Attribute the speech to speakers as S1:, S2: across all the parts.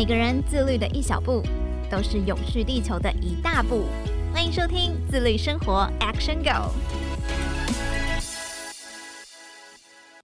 S1: 每个人自律的一小步，都是永续地球的一大步。欢迎收听《自律生活 Action Go》。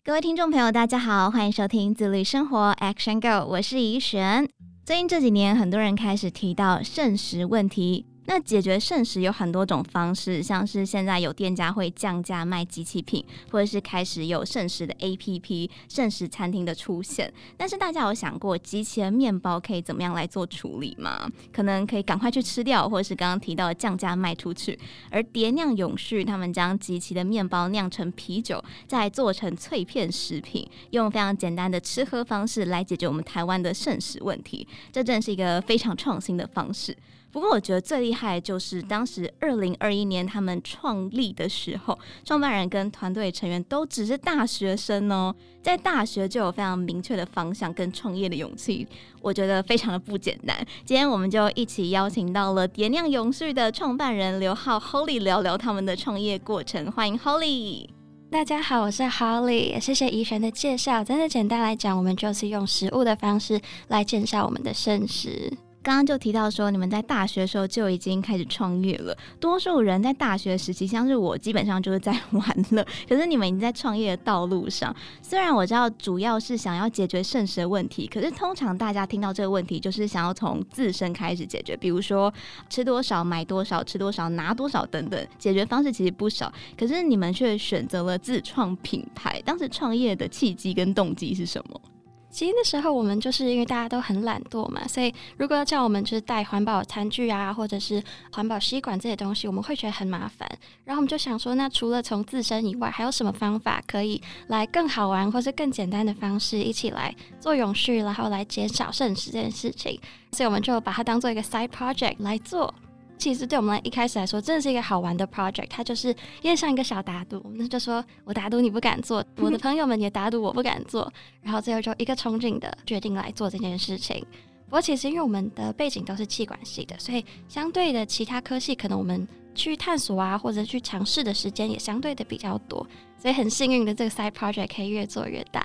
S1: 各位听众朋友，大家好，欢迎收听《自律生活 Action Go》，我是怡璇。最近这几年，很多人开始提到剩食问题。那解决剩食有很多种方式，像是现在有店家会降价卖机器品，或者是开始有剩食的 APP、剩食餐厅的出现。但是大家有想过，机器的面包可以怎么样来做处理吗？可能可以赶快去吃掉，或者是刚刚提到的降价卖出去。而蝶酿永续他们将机器的面包酿成啤酒，再做成脆片食品，用非常简单的吃喝方式来解决我们台湾的剩食问题。这真是一个非常创新的方式。不过，我觉得最厉害的就是当时二零二一年他们创立的时候，创办人跟团队成员都只是大学生哦，在大学就有非常明确的方向跟创业的勇气，我觉得非常的不简单。今天我们就一起邀请到了蝶酿永续的创办人刘浩 Holly 聊聊他们的创业过程。欢迎 Holly。
S2: 大家好，我是 Holly，谢谢怡璇的介绍。真的简单来讲，我们就是用食物的方式来介绍我们的圣食。
S1: 刚刚就提到说，你们在大学的时候就已经开始创业了。多数人在大学时期，像是我，基本上就是在玩乐。可是你们已经在创业的道路上。虽然我知道主要是想要解决剩食的问题，可是通常大家听到这个问题，就是想要从自身开始解决，比如说吃多少买多少，吃多少拿多少等等。解决方式其实不少，可是你们却选择了自创品牌。当时创业的契机跟动机是什么？
S2: 其实那时候我们就是因为大家都很懒惰嘛，所以如果要叫我们就是带环保餐具啊，或者是环保吸管这些东西，我们会觉得很麻烦。然后我们就想说，那除了从自身以外，还有什么方法可以来更好玩，或是更简单的方式一起来做永续，然后来减少剩食这件事情？所以我们就把它当做一个 side project 来做。其实对我们来一开始来说，真的是一个好玩的 project。它就是有点像一个小打赌，我们就说我打赌你不敢做，我的 朋友们也打赌我不敢做，然后最后就一个憧憬的决定来做这件事情。不过其实因为我们的背景都是气管系的，所以相对的其他科系可能我们去探索啊，或者去尝试的时间也相对的比较多，所以很幸运的这个 side project 可以越做越大。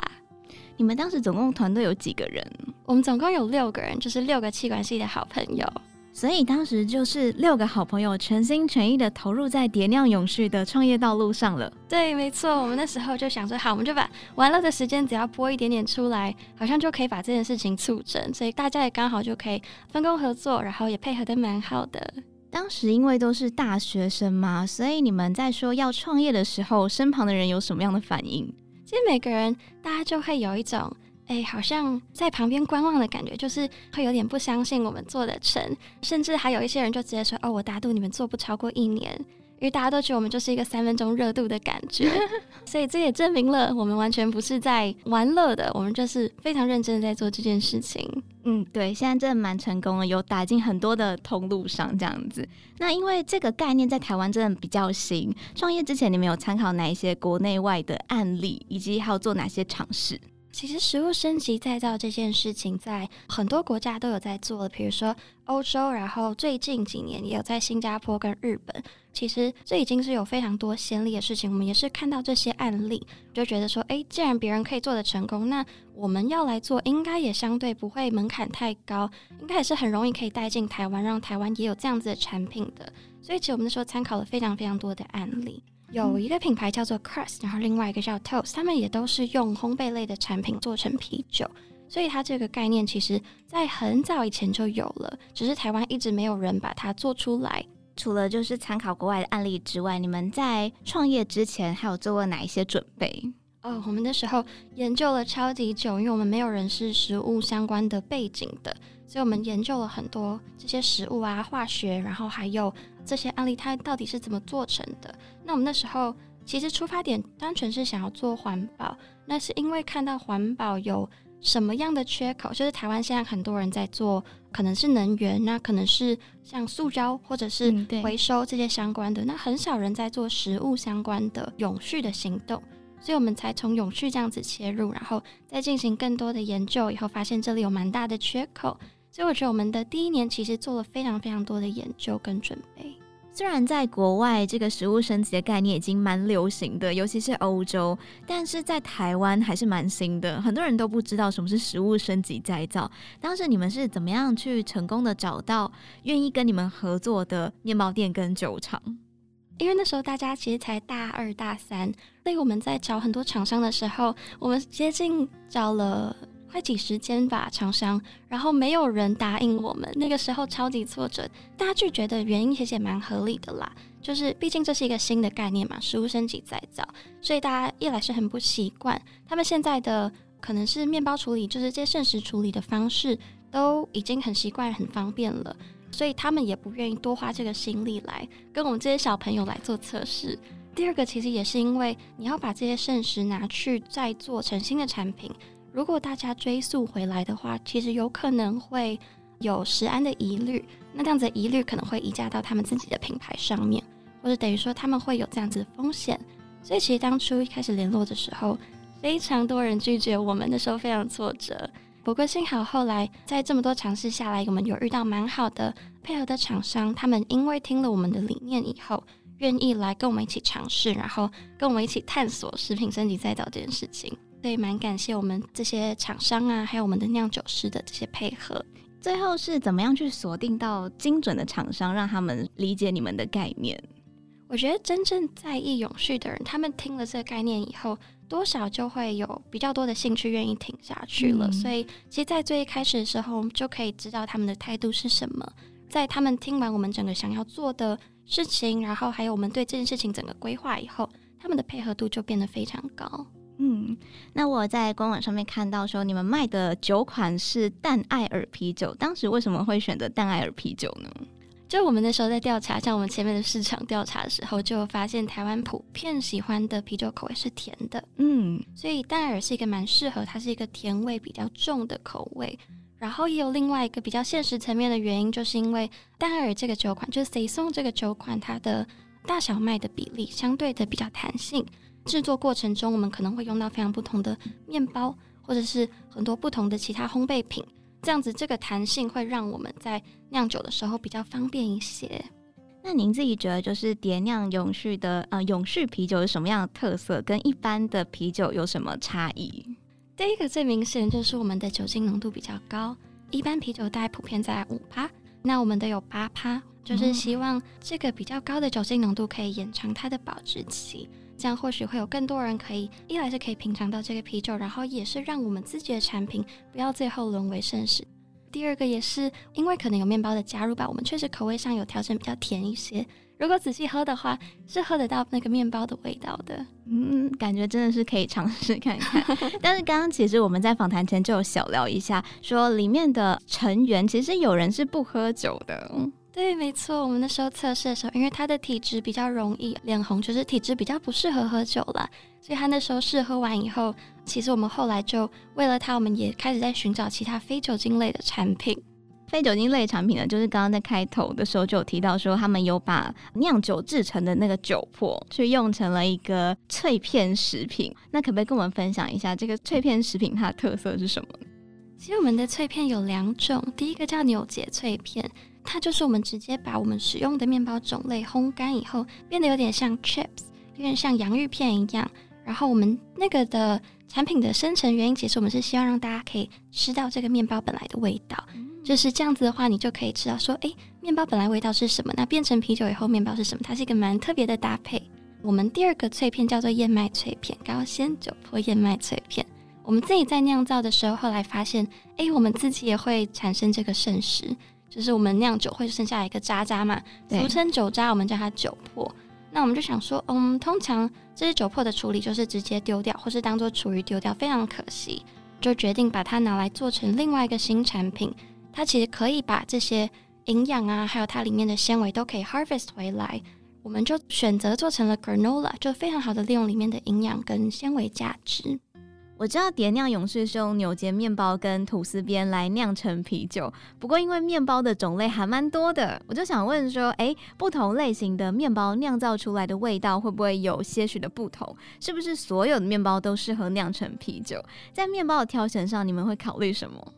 S1: 你们当时总共团队有几个人？
S2: 我们总共有六个人，就是六个气管系的好朋友。
S1: 所以当时就是六个好朋友全心全意的投入在蝶酿永续的创业道路上了。
S2: 对，没错，我们那时候就想说，好，我们就把玩乐的时间只要拨一点点出来，好像就可以把这件事情促成。所以大家也刚好就可以分工合作，然后也配合得蛮好的。
S1: 当时因为都是大学生嘛，所以你们在说要创业的时候，身旁的人有什么样的反应？
S2: 其实每个人大家就会有一种。哎、欸，好像在旁边观望的感觉，就是会有点不相信我们做得成，甚至还有一些人就直接说：“哦，我打赌你们做不超过一年。”因为大家都觉得我们就是一个三分钟热度的感觉，所以这也证明了我们完全不是在玩乐的，我们就是非常认真的在做这件事情。
S1: 嗯，对，现在真的蛮成功了，有打进很多的通路上这样子。那因为这个概念在台湾真的比较新，创业之前你们有参考哪一些国内外的案例，以及还有做哪些尝试？
S2: 其实食物升级再造这件事情，在很多国家都有在做，比如说欧洲，然后最近几年也有在新加坡跟日本。其实这已经是有非常多先例的事情，我们也是看到这些案例，就觉得说，诶，既然别人可以做得成功，那我们要来做，应该也相对不会门槛太高，应该也是很容易可以带进台湾，让台湾也有这样子的产品的。所以，其实我们那时候参考了非常非常多的案例。有一个品牌叫做 Crust，然后另外一个叫 Toast，他们也都是用烘焙类的产品做成啤酒，所以它这个概念其实在很早以前就有了，只是台湾一直没有人把它做出来。
S1: 除了就是参考国外的案例之外，你们在创业之前还有做过哪一些准备？
S2: 哦，我们那时候研究了超级久，因为我们没有人是食物相关的背景的，所以我们研究了很多这些食物啊、化学，然后还有。这些案例它到底是怎么做成的？那我们那时候其实出发点单纯是想要做环保，那是因为看到环保有什么样的缺口，就是台湾现在很多人在做，可能是能源，那可能是像塑胶或者是回收这些相关的，嗯，那很少人在做食物相关的永续的行动，所以我们才从永续这样子切入，然后再进行更多的研究，以后发现这里有蛮大的缺口。所以我觉得我们的第一年其实做了非常非常多的研究跟准备。
S1: 虽然在国外这个食物升级的概念已经蛮流行的，尤其是欧洲，但是在台湾还是蛮新的，很多人都不知道什么是食物升级再造。当时你们是怎么样去成功的找到愿意跟你们合作的面包店跟酒厂？
S2: 因为那时候大家其实才大二大三，所以我们在找很多厂商的时候，我们接近找了。快几十间吧，厂商，然后没有人答应我们。那个时候超级挫折，大家拒绝的原因其实也蛮合理的啦。就是毕竟这是一个新的概念嘛，食物升级再造，所以大家一来是很不习惯。他们现在的可能是面包处理，就是这些剩食处理的方式都已经很习惯、很方便了，所以他们也不愿意多花这个心力来跟我们这些小朋友来做测试。第二个其实也是因为你要把这些剩食拿去再做成新的产品。如果大家追溯回来的话，其实有可能会有食安的疑虑，那这样子的疑虑可能会移嫁到他们自己的品牌上面，或者等于说他们会有这样子的风险。所以其实当初一开始联络的时候，非常多人拒绝我们的时候非常挫折。不过幸好后来在这么多尝试下来，我们有遇到蛮好的配合的厂商，他们因为听了我们的理念以后，愿意来跟我们一起尝试，然后跟我们一起探索食品升级再造这件事情。所以蛮感谢我们这些厂商啊，还有我们的酿酒师的这些配合。
S1: 最后是怎么样去锁定到精准的厂商，让他们理解你们的概念？
S2: 我觉得真正在意永续的人，他们听了这个概念以后，多少就会有比较多的兴趣，愿意听下去了。嗯。所以，其实，在最一开始的时候，我们就可以知道他们的态度是什么。在他们听完我们整个想要做的事情，然后还有我们对这件事情整个规划以后，他们的配合度就变得非常高。
S1: 嗯，那我在官网上面看到说，你们卖的酒款是淡艾尔啤酒，当时为什么会选择淡艾尔啤酒呢？
S2: 就我们那时候在调查，像我们前面的市场调查的时候，就发现台湾普遍喜欢的啤酒口味是甜的，嗯，所以淡艾尔是一个蛮适合，它是一个甜味比较重的口味。然后也有另外一个比较现实层面的原因，就是因为淡艾尔这个酒款，就是 Saison 这个酒款，它的大小麦的比例相对的比较弹性。制作过程中，我们可能会用到非常不同的面包，或者是很多不同的其他烘焙品，这样子这个弹性会让我们在酿酒的时候比较方便一些。
S1: 那您自己觉得，就是蝶酿永续的呃永续啤酒有什么样的特色，跟一般的啤酒有什么差异？
S2: 第一个最明显就是我们的酒精浓度比较高，一般啤酒大概普遍在五趴，那我们的有八趴，就是希望这个比较高的酒精浓度可以延长它的保质期。这样或许会有更多人可以，一来是可以品尝到这个啤酒，然后也是让我们自己的产品不要最后沦为剩食。第二个也是因为可能有面包的加入吧，我们确实口味上有调整比较甜一些。如果仔细喝的话，是喝得到那个面包的味道的。
S1: 嗯，感觉真的是可以尝试看看。但是刚刚其实我们在访谈前就有小聊一下，说里面的成员其实有人是不喝酒的。
S2: 对，没错，我们那时候测试的时候，因为他的体质比较容易脸红，就是体质比较不适合喝酒了，所以他那时候试喝完以后，其实我们后来就为了他，我们也开始在寻找其他非酒精类的产品。
S1: 非酒精类产品呢，就是刚刚在开头的时候就有提到说，他们有把酿酒制成的那个酒粕去用成了一个脆片食品。那可不可以跟我们分享一下这个脆片食品它的特色是什么？
S2: 其实我们的脆片有两种，第一个叫扭结脆片。它就是我们直接把我们使用的面包种类烘干以后，变得有点像 chips，有点像洋芋片一样。然后我们那个的产品的生成原因，其实我们是希望让大家可以吃到这个面包本来的味道。嗯、就是这样子的话，你就可以知道说，诶，面包本来味道是什么？那变成啤酒以后，面包是什么？它是一个蛮特别的搭配。我们第二个脆片叫做燕麦脆片，高纤酒粕燕麦脆片。我们自己在酿造的时候，后来发现，诶，我们自己也会产生这个剩食。就是我们酿酒会剩下一个渣渣嘛，俗称酒渣，我们叫它酒粕。那我们就想说，嗯，通常这些酒粕的处理就是直接丢掉，或是当做厨余丢掉，非常可惜。就决定把它拿来做成另外一个新产品。它其实可以把这些营养啊，还有它里面的纤维都可以 harvest 回来。我们就选择做成了 granola，就非常好的利用里面的营养跟纤维价值。
S1: 我知道蝶酿勇士是用纽结面包跟吐司边来酿成啤酒，不过因为面包的种类还蛮多的，我就想问说，哎，不同类型的面包酿造出来的味道会不会有些许的不同？是不是所有的面包都适合酿成啤酒？在面包的挑选上，你们会考虑什么？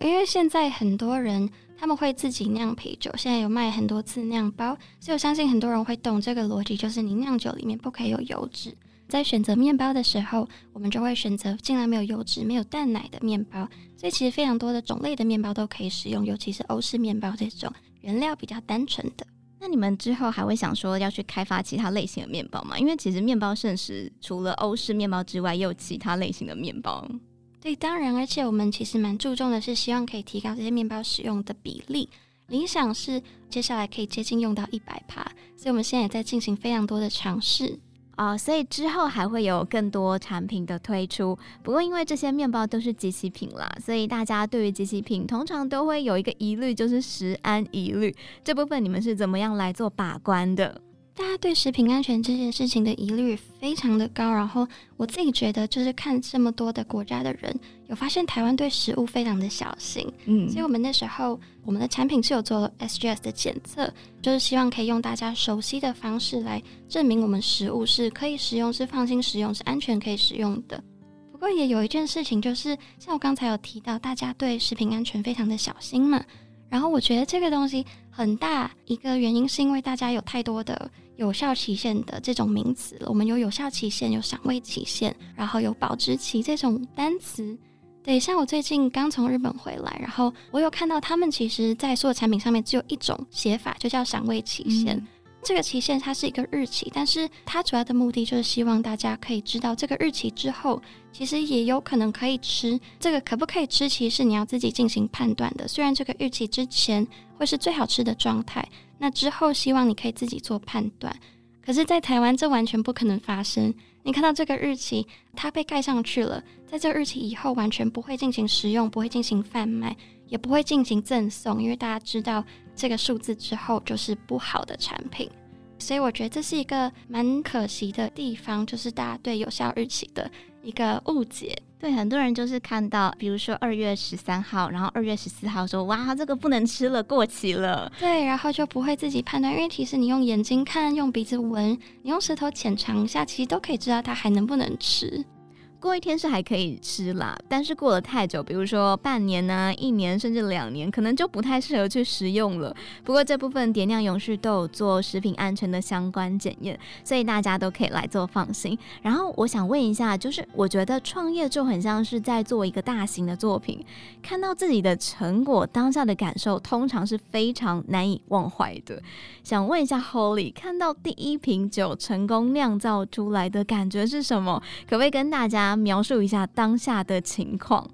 S2: 因为现在很多人他们会自己酿啤酒，现在有卖很多自酿包，所以我相信很多人会懂这个逻辑，就是你酿酒里面不可以有油脂。在选择面包的时候，我们就会选择尽量没有油脂、没有蛋奶的面包。所以其实非常多的种类的面包都可以使用，尤其是欧式面包这种原料比较单纯的。
S1: 那你们之后还会想说要去开发其他类型的面包吗？因为其实面包圣食除了欧式面包之外，也有其他类型的面包。
S2: 对，当然，而且我们其实蛮注重的是，希望可以提高这些面包使用的比例。理想是接下来可以接近用到一百趴，所以我们现在也在进行非常多的尝试。
S1: 啊、所以之后还会有更多产品的推出。不过因为这些面包都是即期品啦，所以大家对于即期品通常都会有一个疑虑，就是食安疑虑。这部分你们是怎么样来做把关的？
S2: 大家对食品安全这件事情的疑虑非常的高，然后我自己觉得，就是看这么多的国家的人，有发现台湾对食物非常的小心，嗯，所以我们那时候我们的产品是有做 SGS 的检测，就是希望可以用大家熟悉的方式来证明我们食物是可以食用、是放心食用、是安全可以食用的。不过也有一件事情，就是像我刚才有提到，大家对食品安全非常的小心嘛，然后我觉得这个东西很大一个原因是因为大家有太多的。有效期限的这种名词了，我们有有效期限，有赏味期限，然后有保质期这种单词。对，像我最近刚从日本回来，然后我有看到他们其实在所有产品上面只有一种写法，就叫赏味期限。这个期限它是一个日期，但是它主要的目的就是希望大家可以知道这个日期之后，其实也有可能可以吃。这个可不可以吃，其实是你要自己进行判断的。虽然这个日期之前会是最好吃的状态。那之后，希望你可以自己做判断。可是，在台湾，这完全不可能发生。你看到这个日期，它被盖上去了，在这日期以后，完全不会进行食用，不会进行贩卖，也不会进行赠送，因为大家知道这个数字之后就是不好的产品。所以，我觉得这是一个蛮可惜的地方，就是大家对有效日期的一个误解。
S1: 对，很多人就是看到，比如说二月十三号，然后二月十四号说，哇，这个不能吃了，过期了。
S2: 对，然后就不会自己判断，因为其实你用眼睛看，用鼻子闻，你用舌头浅尝一下，其实都可以知道它还能不能吃。
S1: 过一天是还可以吃啦，但是过了太久，比如说半年呢、一年甚至两年，可能就不太适合去食用了。不过这部分蝶酿勇士都有做食品安全的相关检验，所以大家都可以来做放心。然后我想问一下，就是我觉得创业就很像是在做一个大型的作品，看到自己的成果，当下的感受通常是非常难以忘怀的。想问一下 Holy，看到第一瓶酒成功酿造出来的感觉是什么？可不可以跟大家描述一下当下的情况？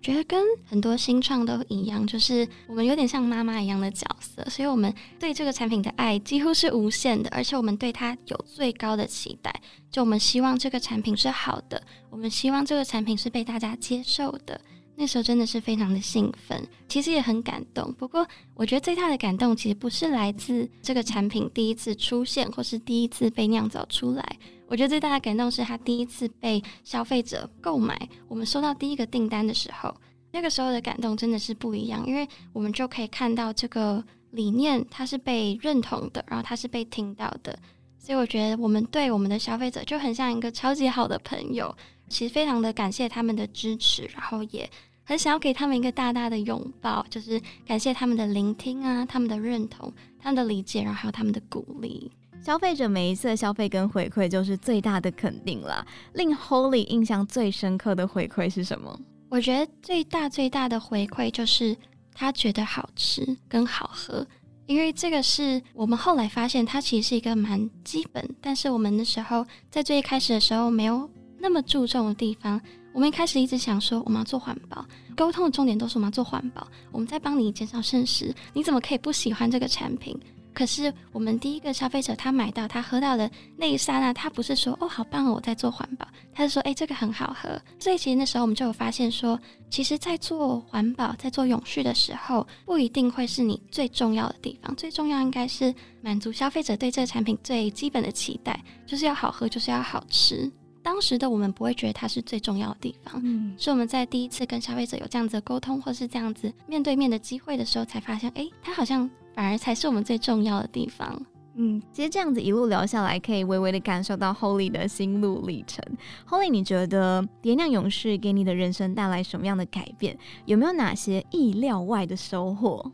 S2: 觉得跟很多新创都一样，就是我们有点像妈妈一样的角色，所以我们对这个产品的爱几乎是无限的，而且我们对它有最高的期待。就我们希望这个产品是好的，我们希望这个产品是被大家接受的。那时候真的是非常的兴奋，其实也很感动。不过，我觉得最大的感动其实不是来自这个产品第一次出现，或是第一次被酿造出来。我觉得最大的感动是他第一次被消费者购买。我们收到第一个订单的时候，那个时候的感动真的是不一样，因为我们就可以看到这个理念它是被认同的，然后它是被听到的。所以我觉得我们对我们的消费者就很像一个超级好的朋友。其实非常的感谢他们的支持，然后也。很想要给他们一个大大的拥抱，就是感谢他们的聆听啊，他们的认同，他们的理解，然后还有他们的鼓励。
S1: 消费者每一次的消费跟回馈就是最大的肯定了。令 Holy 印象最深刻的回馈是什么？
S2: 我觉得最大最大的回馈就是他觉得好吃跟好喝，因为这个是我们后来发现它其实是一个蛮基本，但是我们那时候在最一开始的时候没有那么注重的地方。我们一开始一直想说，我们要做环保，沟通的重点都是我们要做环保。我们在帮你减少剩食，你怎么可以不喜欢这个产品？可是我们第一个消费者他买到他喝到的那一刹那，他不是说哦好棒哦，我在做环保，他是说哎这个很好喝。所以其实那时候我们就有发现说，其实，在做环保、在做永续的时候，不一定会是你最重要的地方，最重要应该是满足消费者对这个产品最基本的期待，就是要好喝，就是要好吃。当时的我们不会觉得它是最重要的地方，嗯，是我们在第一次跟消费者有这样子的沟通，或是这样子面对面的机会的时候，才发现，哎，它好像反而才是我们最重要的地方。
S1: 嗯，其实这样子一路聊下来，可以微微的感受到 Holly 的心路历程。Holly，你觉得蝶酿勇士给你的人生带来什么样的改变？有没有哪些意料外的收获？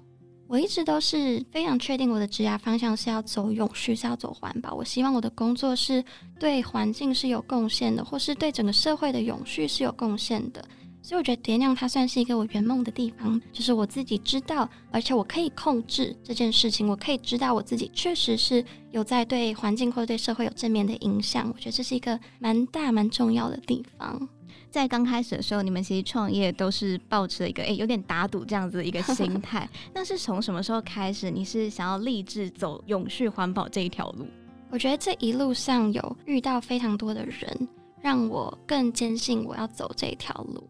S2: 我一直都是非常确定我的职业方向是要走永续，是要走环保。我希望我的工作是对环境是有贡献的，或是对整个社会的永续是有贡献的。所以我觉得蝶酿它算是一个我圆梦的地方，就是我自己知道，而且我可以控制这件事情，我可以知道我自己确实是有在对环境或者对社会有正面的影响。我觉得这是一个蛮大蛮重要的地方。
S1: 在刚开始的时候，你们其实创业都是抱持了一个诶、欸，有点打赌这样子的一个心 态。那是从什么时候开始，你是想要立志走永续环保这一条路？
S2: 我觉得这一路上有遇到非常多的人，让我更坚信我要走这一条路。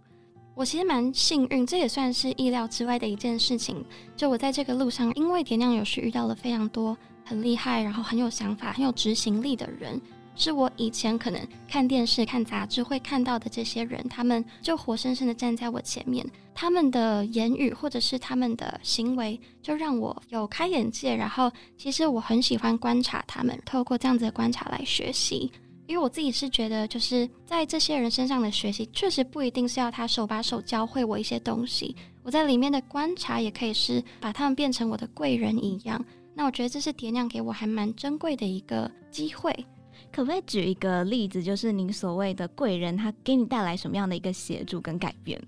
S2: 我其实蛮幸运，这也算是意料之外的一件事情。就我在这个路上，因为蝶酿永续遇到了非常多很厉害，然后很有想法、很有执行力的人。是我以前可能看电视、看杂志会看到的这些人，他们就活生生的站在我前面，他们的言语或者是他们的行为，就让我有开眼界。然后，其实我很喜欢观察他们，透过这样子的观察来学习。因为我自己是觉得，就是在这些人身上的学习，确实不一定是要他手把手教会我一些东西。我在里面的观察，也可以是把他们变成我的贵人一样。那我觉得这是蝶酿给我还蛮珍贵的一个机会。
S1: 可不可以举一个例子，就是您所谓的贵人，他给你带来什么样的一个协助跟改变？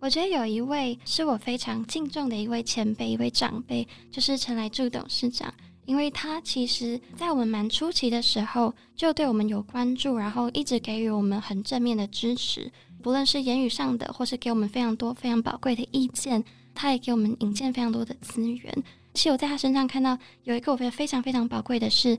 S2: 我觉得有一位是我非常敬重的一位前辈，一位长辈，就是陈来柱董事长。因为他其实在我们蛮初期的时候，就对我们有关注，然后一直给予我们很正面的支持，不论是言语上的，或是给我们非常多非常宝贵的意见，他也给我们引荐非常多的资源。其实我在他身上看到有一个我觉得非常非常宝贵的是。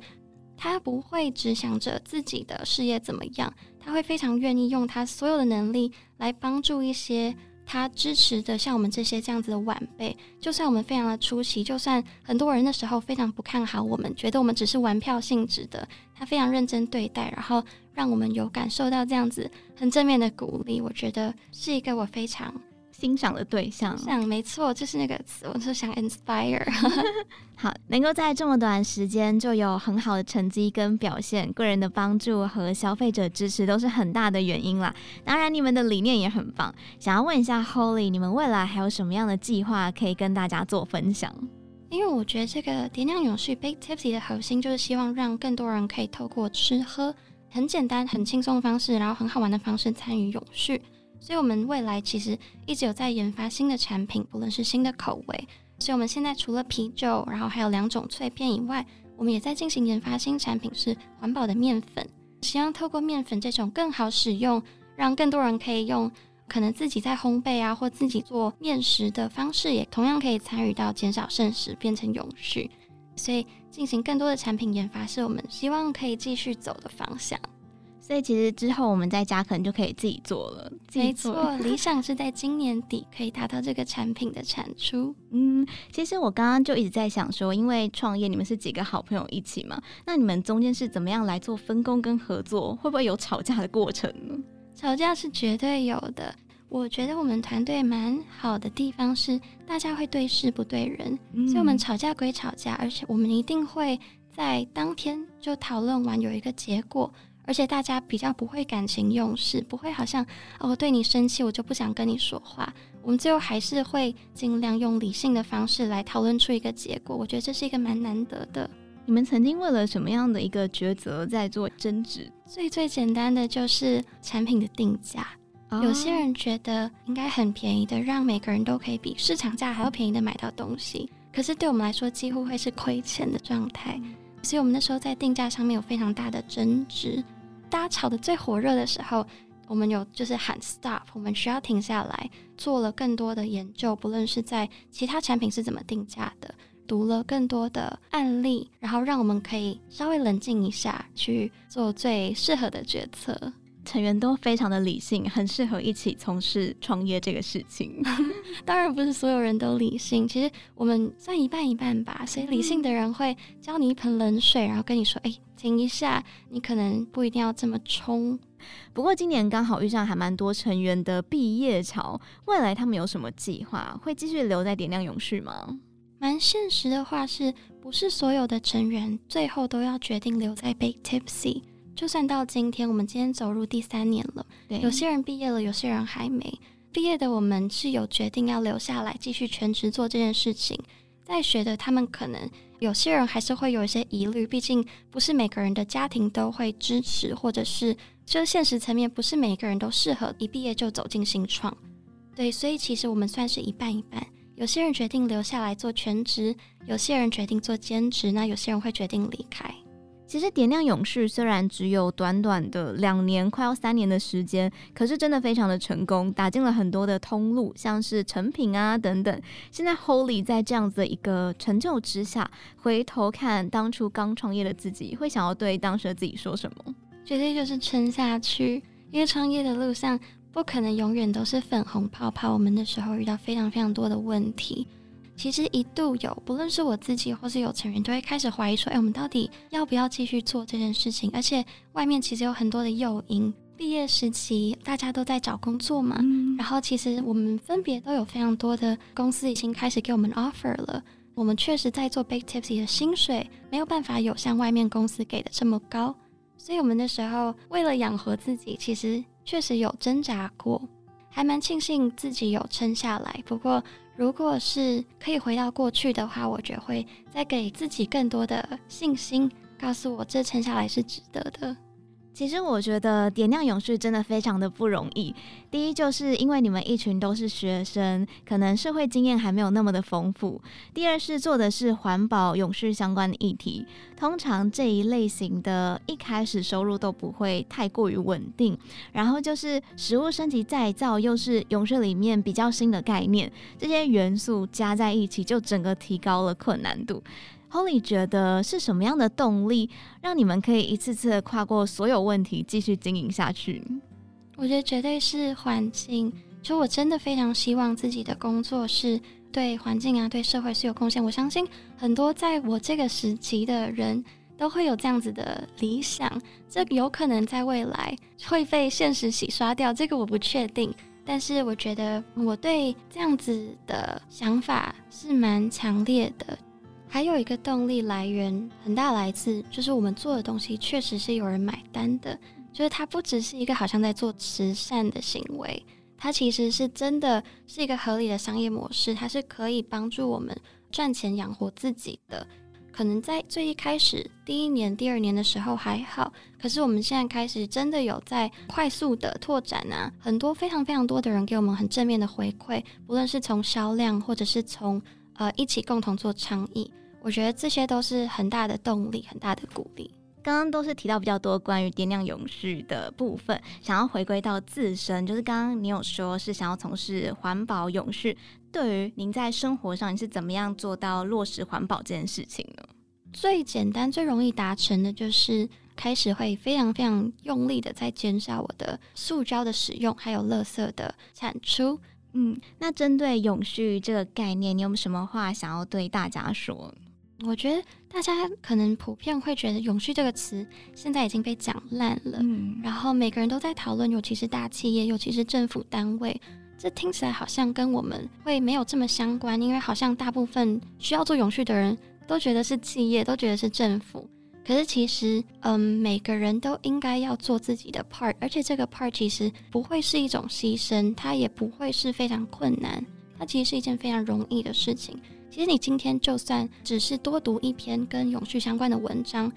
S2: 他不会只想着自己的事业怎么样，他会非常愿意用他所有的能力来帮助一些他支持的，像我们这些这样子的晚辈。就算我们非常的出奇，就算很多人的时候非常不看好我们，觉得我们只是玩票性质的，他非常认真对待，然后让我们有感受到这样子很正面的鼓励。我觉得是一个我非常。
S1: 欣赏的对象，
S2: 想没错，就是那个词，我是想 inspire。
S1: 好，能够在这么短时间就有很好的成绩跟表现，个人的帮助和消费者支持都是很大的原因啦。当然，你们的理念也很棒。想要问一下 Holly，你们未来还有什么样的计划可以跟大家做分享？
S2: 因为我觉得这个蝶酿永续 Big Tipsy 的核心就是希望让更多人可以透过吃喝很简单、很轻松的方式，然后很好玩的方式参与永续。所以，我们未来其实一直有在研发新的产品，不论是新的口味。所以，我们现在除了啤酒，然后还有两种脆片以外，我们也在进行研发新产品，是环保的面粉。希望透过面粉这种更好使用，让更多人可以用可能自己在烘焙啊，或自己做面食的方式，也同样可以参与到减少剩食，变成永续。所以，进行更多的产品研发，是我们希望可以继续走的方向。
S1: 所以其实之后我们在家可能就可以自己做了。
S2: 没错，理想是在今年底可以达到这个产品的产出。
S1: 嗯，其实我刚刚就一直在想说，因为创业你们是几个好朋友一起嘛，那你们中间是怎么样来做分工跟合作？会不会有吵架的过程呢？
S2: 吵架是绝对有的。我觉得我们团队蛮好的地方是，大家会对事不对人，嗯，所以我们吵架归吵架，而且我们一定会在当天就讨论完有一个结果。而且大家比较不会感情用事，不会好像哦，我对你生气，我就不想跟你说话。我们最后还是会尽量用理性的方式来讨论出一个结果。我觉得这是一个蛮难得的。
S1: 你们曾经为了什么样的一个抉择在做争执？
S2: 最最简单的就是产品的定价。Oh. 有些人觉得应该很便宜的，让每个人都可以比市场价还要便宜的买到东西，可是对我们来说几乎会是亏钱的状态。所以我们那时候在定价上面有非常大的争执。大家吵得最火热的时候，我们有就是喊 stop，我们需要停下来，做了更多的研究，不论是在其他产品是怎么定价的，读了更多的案例，然后让我们可以稍微冷静一下，去做最适合的决策。
S1: 成员都非常的理性，很适合一起从事创业这个事情。
S2: 当然不是所有人都理性，其实我们算一半一半吧。所以理性的人会浇你一盆冷水，然后跟你说：“哎、欸，停一下，你可能不一定要这么冲。”
S1: 不过今年刚好遇上还蛮多成员的毕业潮，未来他们有什么计划？会继续留在点亮永续吗？
S2: 蛮现实的话是不是所有的成员最后都要决定留在 Bake Tipsy。就算到今天，我们今天走入第三年了，对，有些人毕业了，有些人还没毕业的，我们是有决定要留下来继续全职做这件事情。在学的他们可能有些人还是会有一些疑虑，毕竟不是每个人的家庭都会支持，或者是就现实层面不是每个人都适合一毕业就走进新创。对，所以其实我们算是一半一半。有些人决定留下来做全职，有些人决定做兼职，那有些人会决定离开。
S1: 其实点亮勇士虽然只有短短的两年，快要三年的时间，可是真的非常的成功，打进了很多的通路，像是成品啊等等。现在 Holly 在这样子的一个成就之下，回头看当初刚创业的自己，会想要对当时的自己说什么？
S2: 绝对就是撑下去，因为创业的路上不可能永远都是粉红泡泡。我们那时候遇到非常非常多的问题。其实一度有，不论是我自己或是有成员，都会开始怀疑说：“哎，我们到底要不要继续做这件事情？”而且外面其实有很多的诱因。毕业时期大家都在找工作嘛，嗯、然后其实我们分别都有非常多的公司已经开始给我们 offer 了。我们确实在做 Bake Tipsy 的薪水没有办法有像外面公司给的这么高，所以我们那时候为了养活自己，其实确实有挣扎过，还蛮庆幸自己有撑下来。不过，如果是可以回到过去的话，我觉得会再给自己更多的信心，告诉我这撑下来是值得的。
S1: 其实我觉得点亮永续真的非常的不容易。第一，就是因为你们一群都是学生，可能社会经验还没有那么的丰富；第二是做的是环保永续相关的议题，通常这一类型的一开始收入都不会太过于稳定。然后就是食物升级再造，又是永续里面比较新的概念，这些元素加在一起，就整个提高了困难度。Holly 觉得是什么样的动力让你们可以一次次的跨过所有问题，继续经营下去？
S2: 我觉得绝对是环境。就我真的非常希望自己的工作是对环境啊、对社会是有贡献。我相信很多在我这个时期的人都会有这样子的理想。这有可能在未来会被现实洗刷掉，这个我不确定。但是我觉得我对这样子的想法是蛮强烈的。还有一个动力来源很大，来自就是我们做的东西确实是有人买单的，就是它不只是一个好像在做慈善的行为，它其实是真的是一个合理的商业模式，它是可以帮助我们赚钱养活自己的。可能在最一开始第一年、第二年的时候还好，可是我们现在开始真的有在快速的拓展啊，很多非常非常多的人给我们很正面的回馈，不论是从销量或者是从呃一起共同做倡议。我觉得这些都是很大的动力，很大的鼓励。
S1: 刚刚都是提到比较多关于点亮永续的部分，想要回归到自身，就是刚刚你有说是想要从事环保永续。对于您在生活上，你是怎么样做到落实环保这件事情呢？
S2: 最简单、最容易达成的就是开始会非常非常用力的在减少我的塑胶的使用，还有垃圾的产出。
S1: 嗯，那针对永续这个概念，你有没有什么话想要对大家说？
S2: 我觉得大家可能普遍会觉得“永续”这个词现在已经被讲烂了，嗯，然后每个人都在讨论，尤其是大企业，尤其是政府单位，这听起来好像跟我们会没有这么相关，因为好像大部分需要做永续的人都觉得是企业，都觉得是政府。可是其实，嗯，每个人都应该要做自己的 part，而且这个 part 其实不会是一种牺牲，它也不会是非常困难，它其实是一件非常容易的事情。其实你今天就算只是多读一篇跟永续相关的文章，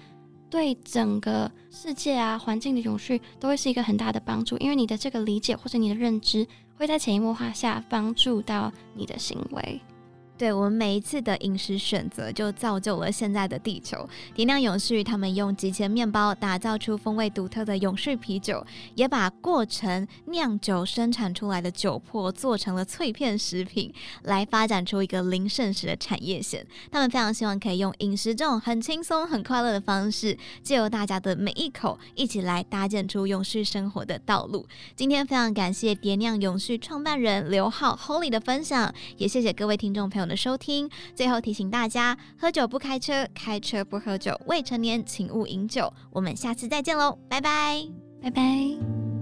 S2: 对整个世界啊、环境的永续都会是一个很大的帮助，因为你的这个理解或者你的认知会在潜移默化下帮助到你的行为。
S1: 对，我们每一次的饮食选择，就造就了现在的地球。点酿永续，他们用几千面包打造出风味独特的永续啤酒，也把过程酿酒生产出来的酒粕做成了脆片食品，来发展出一个零剩食的产业线。他们非常希望可以用饮食这种很轻松、很快乐的方式，借由大家的每一口，一起来搭建出永续生活的道路。今天非常感谢点酿永续创办人刘浩 Holy 的分享，也谢谢各位听众朋友的收听，最后提醒大家：喝酒不开车，开车不喝酒，未成年请勿饮酒。我们下次再见喽，拜拜，
S2: 拜拜。